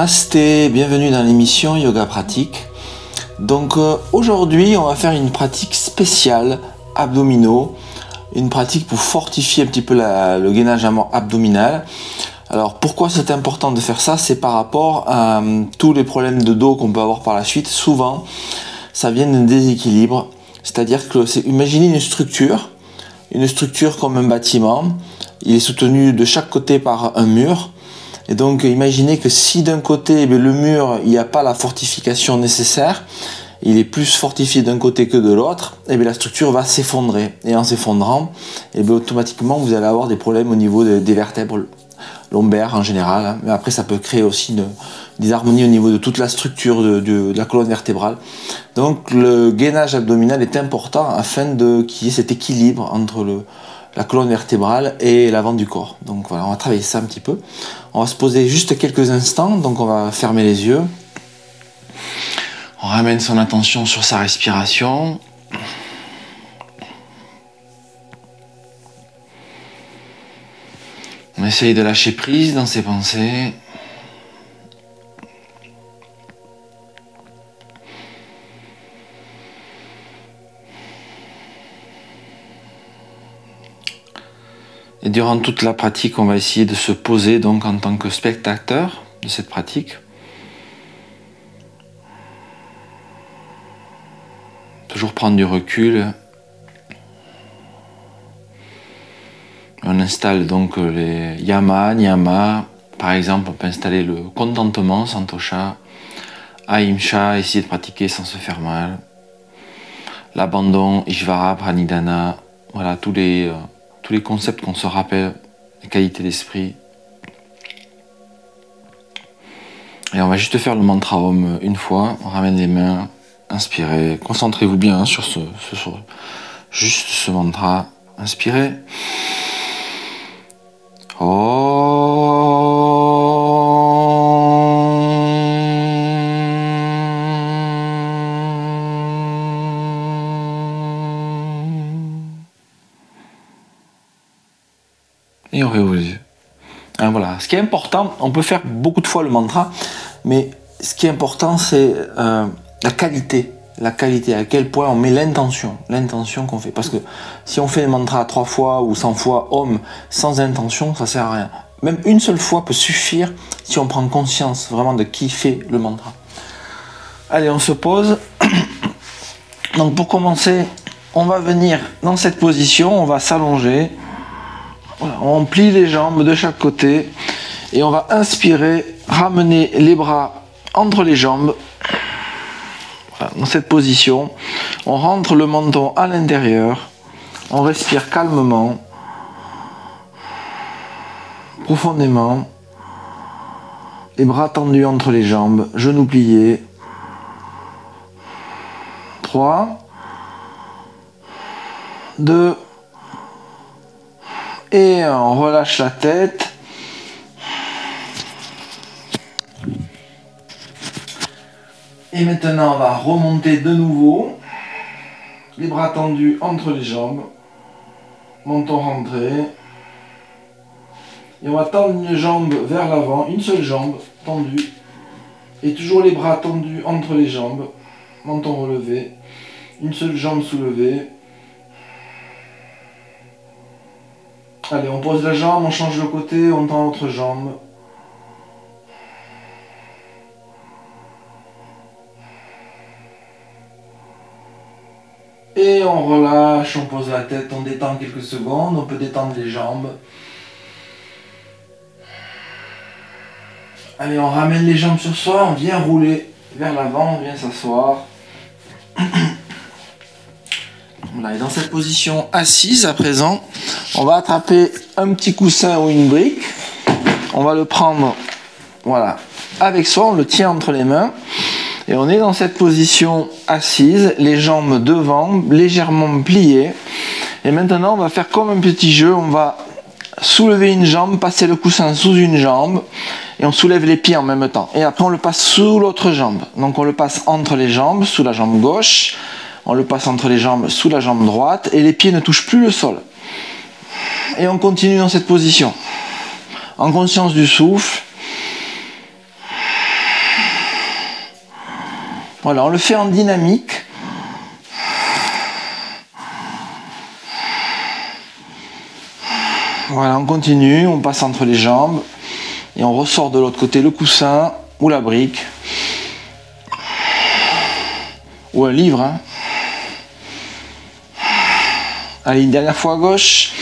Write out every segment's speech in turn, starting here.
Namasté, bienvenue dans l'émission Yoga Pratique. Donc euh, aujourd'hui on va faire une pratique spéciale abdominaux, une pratique pour fortifier un petit peu le gainage abdominal. Alors pourquoi c'est important de faire ça? C'est par rapport à euh, tous les problèmes de dos qu'on peut avoir par la suite. Souvent ça vient d'un déséquilibre, c'est-à-dire que c'est imaginez une structure, une structure comme un bâtiment, il est soutenu de chaque côté par un mur et donc imaginez que si d'un côté eh le mur, il n'y a pas la fortification nécessaire, il est plus fortifié d'un côté que de l'autre, et eh bien la structure va s'effondrer. Et en s'effondrant, eh automatiquement vous allez avoir des problèmes au niveau des vertèbres lombaires en général. Hein. Mais après ça peut créer aussi une, des harmonies au niveau de toute la structure de, la colonne vertébrale. Donc le gainage abdominal est important afin qu'il y ait cet équilibre entre le, la colonne vertébrale et l'avant du corps. Donc voilà, on va travailler ça un petit peu. On va se poser juste quelques instants, donc on va fermer les yeux. On ramène son attention sur sa respiration. On essaye de lâcher prise dans ses pensées. Et durant toute la pratique, on va essayer de se poser donc en tant que spectateur de cette pratique. Toujours prendre du recul. On installe donc les yama, niyama. Par exemple, on peut installer le contentement, santosha, ahimsa, essayer de pratiquer sans se faire mal. L'abandon, ishvara, pranidhana. Voilà, tous les euh, tous les concepts qu'on se rappelle, les qualités d'esprit. Et on va juste faire le mantra Om une fois. On ramène les mains, inspirez. Concentrez-vous bien sur ce, ce, juste ce mantra. Inspirez. Qui est important, on peut faire beaucoup de fois le mantra, mais ce qui est important, c'est euh, la qualité. La qualité, à quel point on met l'intention, l'intention qu'on fait. Parce que si on fait le mantra trois fois ou cent fois homme sans intention, ça sert à rien. Même une seule fois peut suffire si on prend conscience vraiment de qui fait le mantra. Allez, on se pose. Donc pour commencer, on va venir dans cette position, on va s'allonger on plie les jambes de chaque côté et on va inspirer, ramener les bras entre les jambes. dans cette position, on rentre le menton à l'intérieur, on respire calmement, profondément, les bras tendus entre les jambes, genoux pliés. 3, 2, et on relâche la tête. Et maintenant, on va remonter de nouveau. Les bras tendus entre les jambes. Menton rentré. Et on va tendre une jambe vers l'avant, une seule jambe tendue. Et toujours les bras tendus entre les jambes. Menton relevé. Une seule jambe soulevée. Allez, on pose la jambe, on change le côté, on tend l'autre jambe. On relâche, on pose la tête, on détend quelques secondes, on peut détendre les jambes. Allez, on ramène les jambes sur soi, on vient rouler vers l'avant, on vient s'asseoir. et dans cette position assise à présent, on va attraper un petit coussin ou une brique. On va le prendre, voilà, avec soi, on le tient entre les mains. Et on est dans cette position assise, les jambes devant, légèrement pliées. Et maintenant, on va faire comme un petit jeu. On va soulever une jambe, passer le coussin sous une jambe. Et on soulève les pieds en même temps. Et après, on le passe sous l'autre jambe. Donc, on le passe entre les jambes, sous la jambe gauche. On le passe entre les jambes, sous la jambe droite. Et les pieds ne touchent plus le sol et on continue dans cette position. En conscience du souffle. Voilà, on le fait en dynamique. Voilà, on continue, on passe entre les jambes et on ressort de l'autre côté le coussin ou la brique ou un livre. Hein. Allez, une dernière fois à gauche.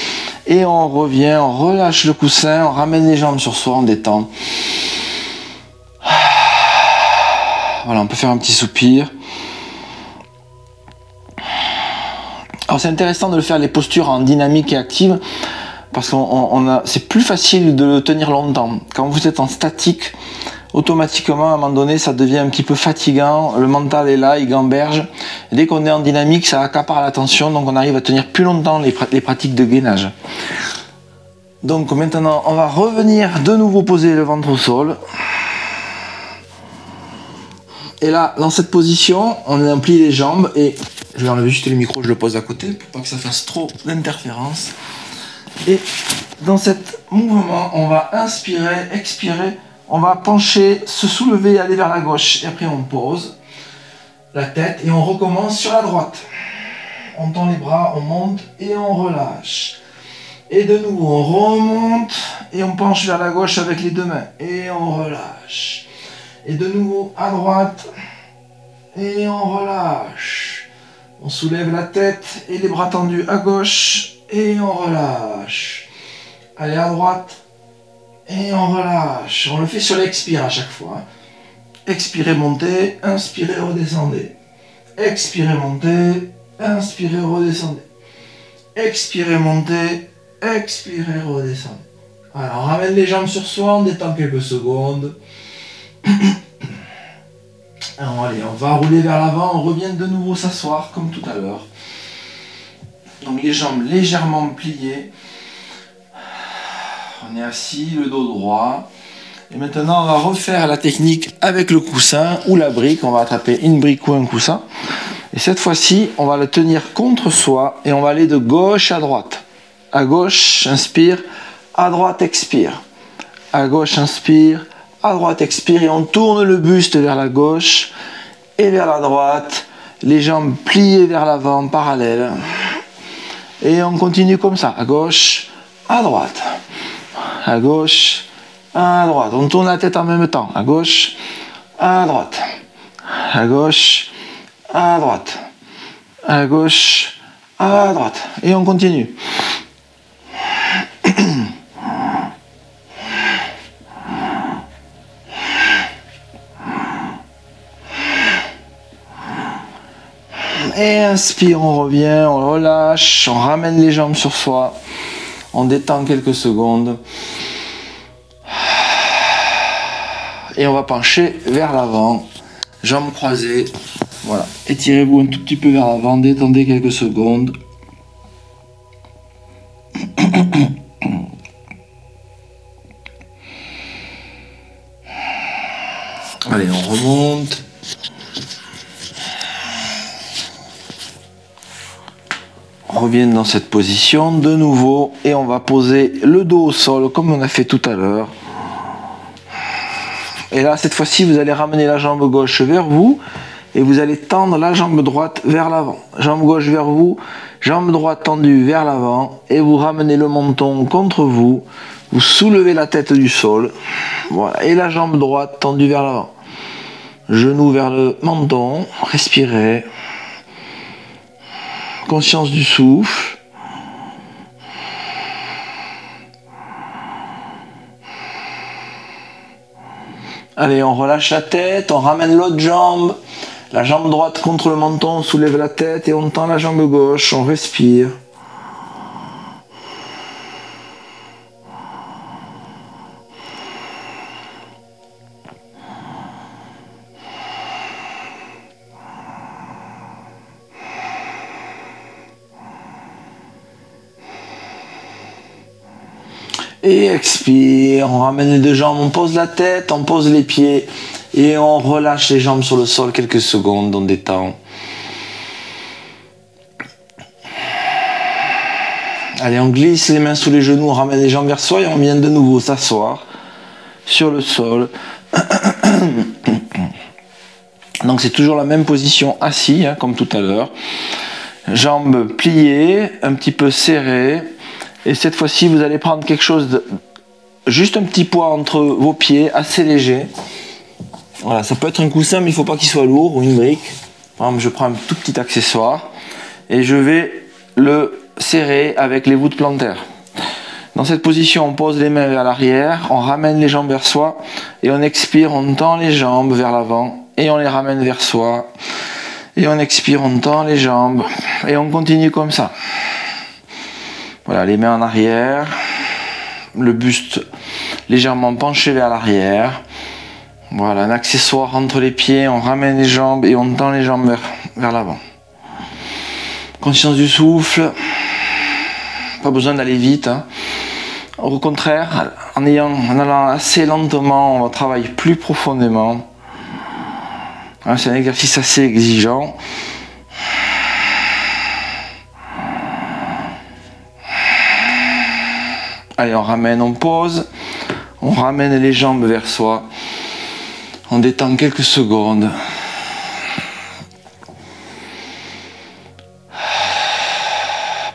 Et on revient, on relâche le coussin, on ramène les jambes sur soi, on détend. Voilà, on peut faire un petit soupir. Alors c'est intéressant de le faire les postures en dynamique et active parce qu'on c'est plus facile de le tenir longtemps. Quand vous êtes en statique, automatiquement, à un moment donné, ça devient un petit peu fatigant. Le mental est là, il gamberge. dès qu'on est en dynamique, ça accapare l'attention, donc on arrive à tenir plus longtemps les, pratiques de gainage. Donc maintenant, on va revenir de nouveau poser le ventre au sol. Et là, dans cette position, on implie les jambes et je vais enlever juste le micro, je le pose à côté pour pas que ça fasse trop d'interférence. Et dans cet mouvement, on va inspirer, expirer, on va pencher, se soulever, aller vers la gauche. Et après, on pose la tête et on recommence sur la droite. On tend les bras, on monte et on relâche. Et de nouveau, on remonte et on penche vers la gauche avec les deux mains. Et on relâche. Et de nouveau, à droite. Et on relâche. On soulève la tête et les bras tendus à gauche. Et on relâche. Allez à droite. Et on relâche. On le fait sur l'expire à chaque fois. Expirez, montez. Inspirez, redescendez. Expirez, montez. Inspirez, redescendez. Expirez, montez. Expirez, redescendez. Alors, on ramène les jambes sur soi, on détend quelques secondes. Allez, on va rouler vers l'avant, on revient de nouveau s'asseoir comme tout à l'heure. Donc les jambes légèrement pliées. On est assis, le dos droit. Et maintenant, on va refaire la technique avec le coussin ou la brique. On va attraper une brique ou un coussin. Et cette fois-ci, on va le tenir contre soi et on va aller de gauche à droite. À gauche, inspire. À droite, expire. À gauche, inspire. À droite, expire. On tourne le buste vers la gauche et vers la droite. Les jambes pliées vers l'avant, parallèles. Et on continue comme ça, à gauche, à droite, à gauche, à droite. On tourne la tête en même temps, à gauche, à droite, à gauche, à droite, à gauche, à droite. Et on continue. Et inspire, on revient, on relâche, on ramène les jambes sur soi, on détend quelques secondes. Et on va pencher vers l'avant, jambes croisées. Voilà, étirez-vous un tout petit peu vers l'avant, détendez quelques secondes. Revienne dans cette position de nouveau et on va poser le dos au sol comme on a fait tout à l'heure. Et là, cette fois-ci, vous allez ramener la jambe gauche vers vous et vous allez tendre la jambe droite vers l'avant. Jambe gauche vers vous, jambe droite tendue vers l'avant et vous ramenez le menton contre vous. Vous soulevez la tête du sol. Voilà. Et la jambe droite tendue vers l'avant. Genou vers le menton. Respirez conscience du souffle. Allez, on relâche la tête, on ramène l'autre jambe, la jambe droite contre le menton, on soulève la tête et on tend la jambe gauche, on respire. Et expire, on ramène les deux jambes, on pose la tête, on pose les pieds et on relâche les jambes sur le sol quelques secondes, on détend. Allez, on glisse les mains sous les genoux, on ramène les jambes vers soi et on vient de nouveau s'asseoir sur le sol. Donc c'est toujours la même position assis, hein, comme tout à l'heure. Jambes pliées, un petit peu serrées. Et cette fois-ci, vous allez prendre quelque chose juste un petit poids entre vos pieds, assez léger. Voilà, ça peut être un coussin, mais il ne faut pas qu'il soit lourd ou une brique. Par exemple, je prends un tout petit accessoire et je vais le serrer avec les voûtes plantaires. Dans cette position, on pose les mains vers l'arrière, on ramène les jambes vers soi et on expire, on tend les jambes vers l'avant et on les ramène vers soi. Et on expire, on tend les jambes et on continue comme ça. Voilà, les mains en arrière, le buste légèrement penché vers l'arrière. Voilà, un accessoire entre les pieds, on ramène les jambes et on tend les jambes vers, l'avant. Conscience du souffle, pas besoin d'aller vite. Hein. Au contraire, en, allant assez lentement, on va travailler plus profondément. Hein, c'est un exercice assez exigeant. Allez, on ramène, on pose. On ramène les jambes vers soi. On détend quelques secondes.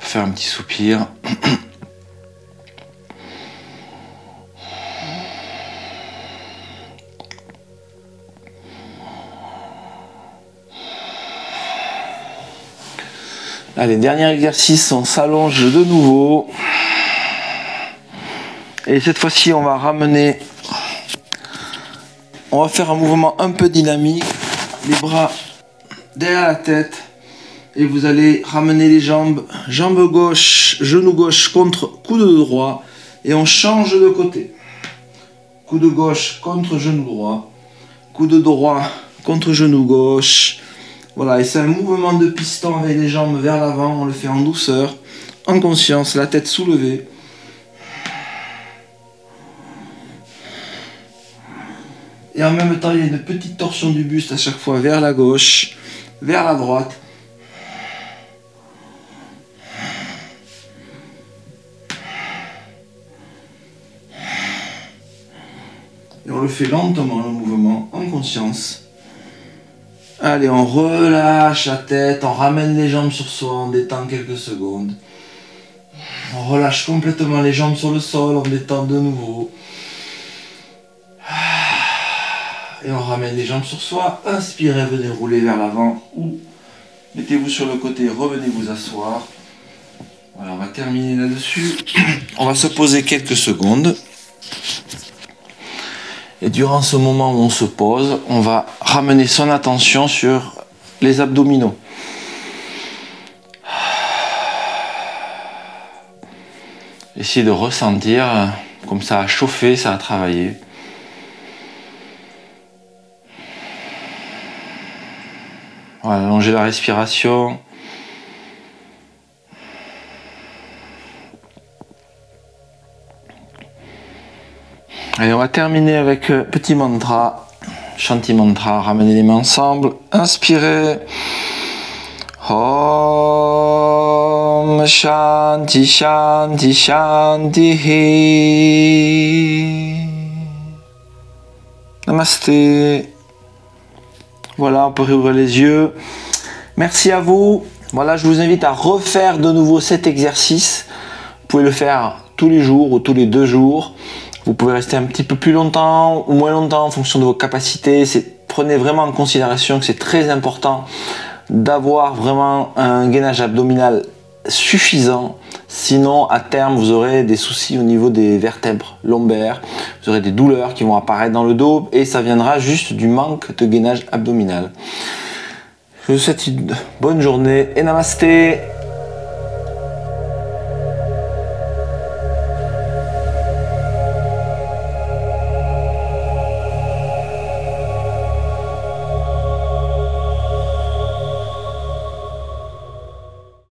Faire un petit soupir. Allez, dernier exercice, on s'allonge de nouveau. Et cette fois-ci, on va ramener. On va faire un mouvement un peu dynamique. Les bras derrière la tête. Et vous allez ramener les jambes. Jambe gauche, genou gauche contre coude droit. Et on change de côté. Coude gauche contre genou droit. Coude droit contre genou gauche. Voilà, et c'est un mouvement de piston avec les jambes vers l'avant, on le fait en douceur, en conscience, la tête soulevée. Et en même temps, il y a une petite torsion du buste à chaque fois vers la gauche, vers la droite. Et on le fait lentement, le mouvement, en conscience. Allez, on relâche la tête, on ramène les jambes sur soi, on détend quelques secondes. On relâche complètement les jambes sur le sol, on détend de nouveau. Et on ramène les jambes sur soi. Inspirez, venez rouler vers l'avant ou mettez-vous sur le côté, revenez vous asseoir. Voilà, on va terminer là-dessus. On va se poser quelques secondes. Et durant ce moment où on se pose, on va ramener son attention sur les abdominaux. Essayez de ressentir comme ça a chauffé, ça a travaillé. Allonger la respiration. Allez, on va terminer avec euh, petit mantra, chanti mantra, ramenez les mains ensemble, inspirez. Om Shanti Shanti Shanti Namasté. Voilà, on peut réouvrir les yeux. Merci à vous. Voilà, je vous invite à refaire de nouveau cet exercice. Vous pouvez le faire tous les jours ou tous les deux jours. Vous pouvez rester un petit peu plus longtemps ou moins longtemps en fonction de vos capacités. Prenez vraiment en considération que c'est très important d'avoir vraiment un gainage abdominal suffisant. Sinon, à terme, vous aurez des soucis au niveau des vertèbres lombaires. Vous aurez des douleurs qui vont apparaître dans le dos et ça viendra juste du manque de gainage abdominal. Je vous souhaite une bonne journée et namasté